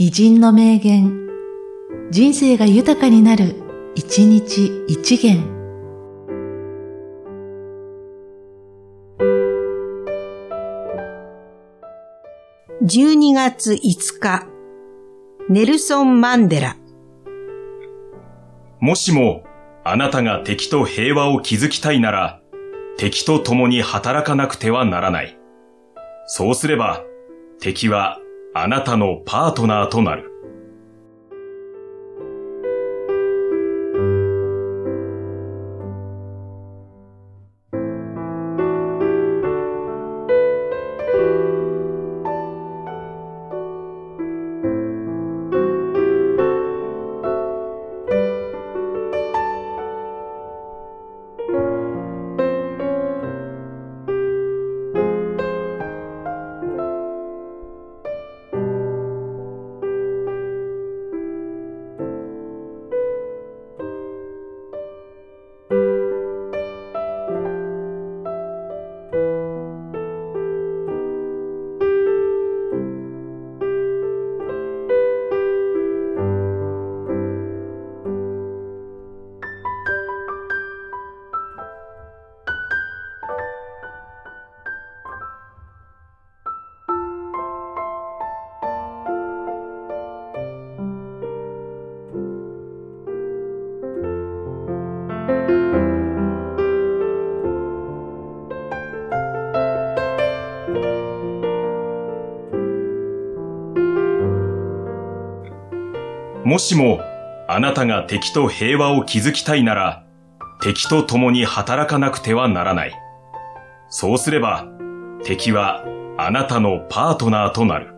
偉人の名言、人生が豊かになる、一日一元。12月5日、ネルソン・マンデラ。もしも、あなたが敵と平和を築きたいなら、敵と共に働かなくてはならない。そうすれば、敵はあなたのパートナーとなる。もしも、あなたが敵と平和を築きたいなら、敵と共に働かなくてはならない。そうすれば、敵はあなたのパートナーとなる。